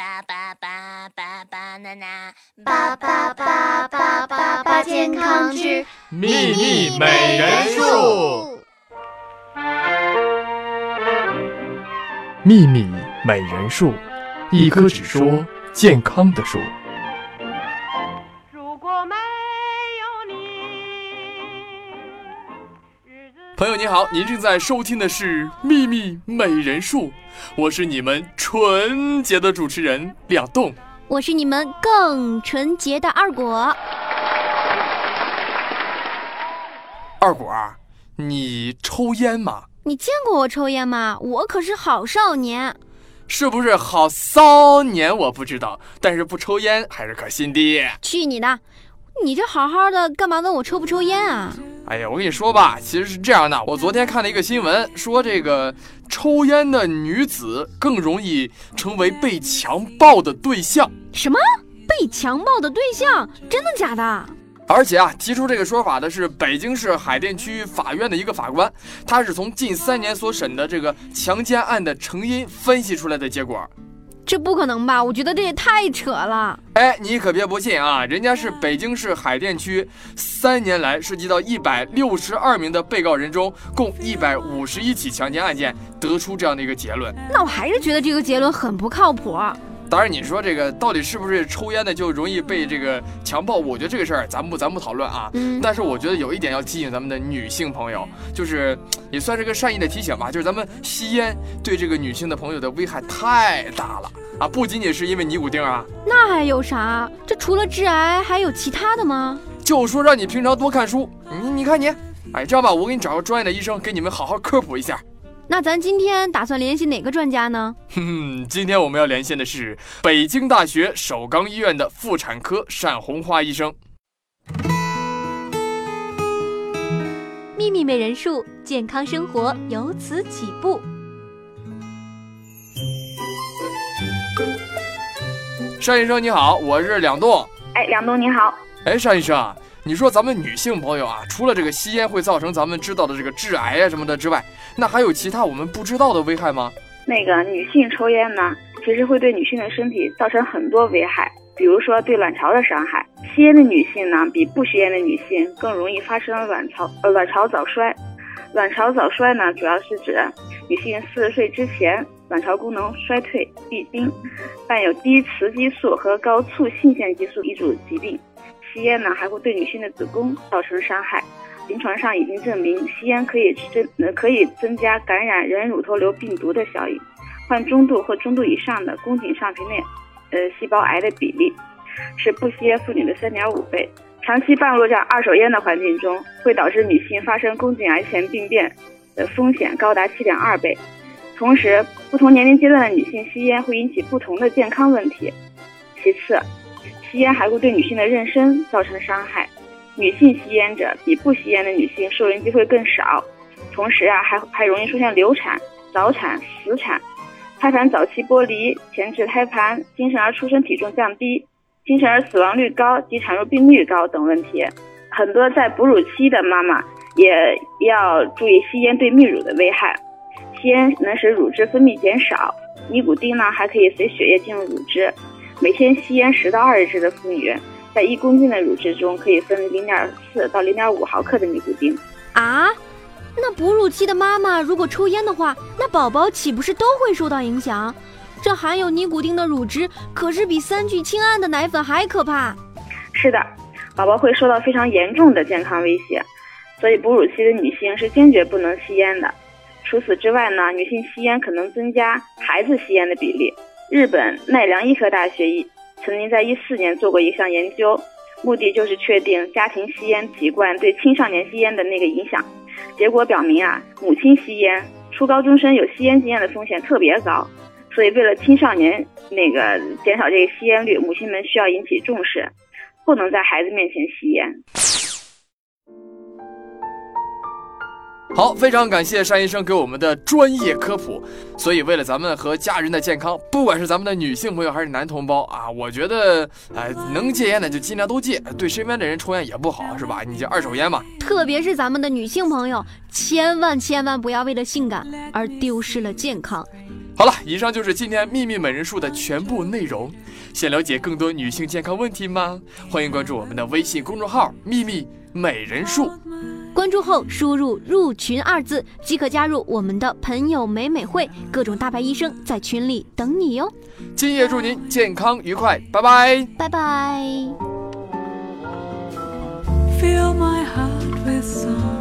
巴巴巴巴巴娜娜，巴巴巴巴巴巴健康之秘密美人树。秘密美人树，一棵只说健康的树。如果没有你，朋友你好，您正在收听的是《秘密美人树》，我是你们纯洁的主持人两栋。我是你们更纯洁的二果。二果，你抽烟吗？你见过我抽烟吗？我可是好少年。是不是好骚年？我不知道，但是不抽烟还是可信的。去你的！你这好好的，干嘛问我抽不抽烟啊？哎呀，我跟你说吧，其实是这样的。我昨天看了一个新闻，说这个抽烟的女子更容易成为被强暴的对象。什么？被强暴的对象？真的假的？而且啊，提出这个说法的是北京市海淀区法院的一个法官，他是从近三年所审的这个强奸案的成因分析出来的结果。这不可能吧？我觉得这也太扯了。哎，你可别不信啊！人家是北京市海淀区三年来涉及到一百六十二名的被告人中，共一百五十一起强奸案件，得出这样的一个结论。那我还是觉得这个结论很不靠谱。当然，你说这个到底是不是抽烟的就容易被这个强暴？我觉得这个事儿咱不咱不讨论啊。嗯，但是我觉得有一点要提醒咱们的女性朋友，就是也算是个善意的提醒吧，就是咱们吸烟对这个女性的朋友的危害太大了啊！不仅仅是因为尼古丁啊，那还有啥？这除了致癌，还有其他的吗？就说让你平常多看书，你你看你，哎，这样吧，我给你找个专业的医生给你们好好科普一下。那咱今天打算联系哪个专家呢？哼哼，今天我们要连线的是北京大学首钢医院的妇产科单红花医生。秘密美人术，健康生活由此起步。单医生你好，我是两栋。哎，梁栋你好。哎，单医生，你说咱们女性朋友啊，除了这个吸烟会造成咱们知道的这个致癌啊什么的之外，那还有其他我们不知道的危害吗？那个女性抽烟呢，其实会对女性的身体造成很多危害，比如说对卵巢的伤害。吸烟的女性呢，比不吸烟的女性更容易发生卵巢呃卵巢早衰。卵巢早衰呢，主要是指女性四十岁之前卵巢功能衰退、闭经，伴有低雌激素和高促性腺激素一组疾病。吸烟呢，还会对女性的子宫造成伤害。临床上已经证明，吸烟可以增可以增加感染人乳头瘤病毒的效应，患中度或中度以上的宫颈上皮内呃细胞癌的比例是不吸烟妇女的三点五倍。长期暴露在二手烟的环境中，会导致女性发生宫颈癌前病变的风险高达七点二倍。同时，不同年龄阶段的女性吸烟会引起不同的健康问题。其次，吸烟还会对女性的妊娠造成伤害。女性吸烟者比不吸烟的女性受孕机会更少，同时啊，还还容易出现流产、早产、死产、胎盘早期剥离、前置胎盘、新生儿出生体重降低、新生儿死亡率高及产褥病率高等问题。很多在哺乳期的妈妈也要注意吸烟对泌乳的危害。吸烟能使乳汁分泌减少，尼古丁呢还可以随血液进入乳汁。每天吸烟十到二十支的妇女。在一公斤的乳汁中可以分零点四到零点五毫克的尼古丁啊。那哺乳期的妈妈如果抽烟的话，那宝宝岂不是都会受到影响？这含有尼古丁的乳汁可是比三聚氰胺的奶粉还可怕。是的，宝宝会受到非常严重的健康威胁，所以哺乳期的女性是坚决不能吸烟的。除此之外呢，女性吸烟可能增加孩子吸烟的比例。日本奈良医科大学一。曾经在一四年做过一项研究，目的就是确定家庭吸烟习惯对青少年吸烟的那个影响。结果表明啊，母亲吸烟，初高中生有吸烟经验的风险特别高。所以为了青少年那个减少这个吸烟率，母亲们需要引起重视，不能在孩子面前吸烟。好，非常感谢单医生给我们的专业科普。所以，为了咱们和家人的健康，不管是咱们的女性朋友还是男同胞啊，我觉得，哎，能戒烟的就尽量都戒，对身边的人抽烟也不好，是吧？你就二手烟嘛。特别是咱们的女性朋友，千万千万不要为了性感而丢失了健康。好了，以上就是今天秘密美人术的全部内容。想了解更多女性健康问题吗？欢迎关注我们的微信公众号“秘密美人术”。关注后输入“入群”二字即可加入我们的朋友美美会，各种大牌医生在群里等你哟。今夜祝您健康愉快，拜拜。拜拜。Fill my heart